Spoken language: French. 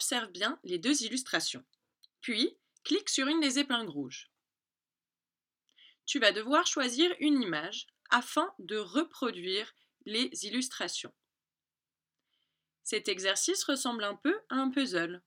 observe bien les deux illustrations. Puis, clique sur une des épingles rouges. Tu vas devoir choisir une image afin de reproduire les illustrations. Cet exercice ressemble un peu à un puzzle.